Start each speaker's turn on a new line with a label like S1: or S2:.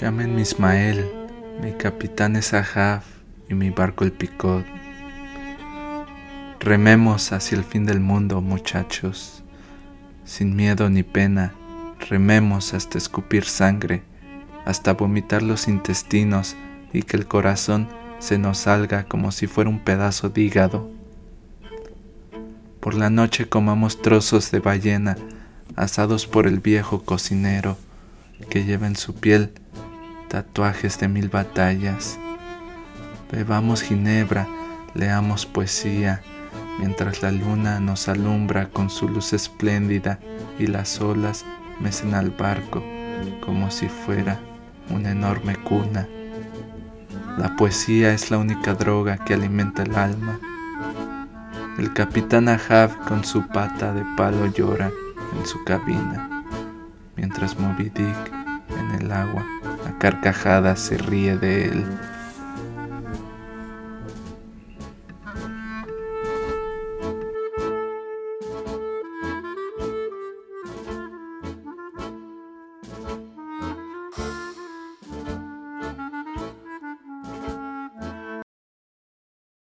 S1: Llamen Ismael, mi capitán es Ahab y mi barco el Picot. Rememos hacia el fin del mundo, muchachos, sin miedo ni pena, rememos hasta escupir sangre, hasta vomitar los intestinos y que el corazón se nos salga como si fuera un pedazo de hígado. Por la noche comamos trozos de ballena asados por el viejo cocinero que lleva en su piel tatuajes de mil batallas. Bebamos ginebra, leamos poesía, mientras la luna nos alumbra con su luz espléndida y las olas mecen al barco como si fuera una enorme cuna. La poesía es la única droga que alimenta el alma. El capitán Ahab con su pata de palo llora en su cabina, mientras Moby Dick en el agua a carcajadas se ríe de él.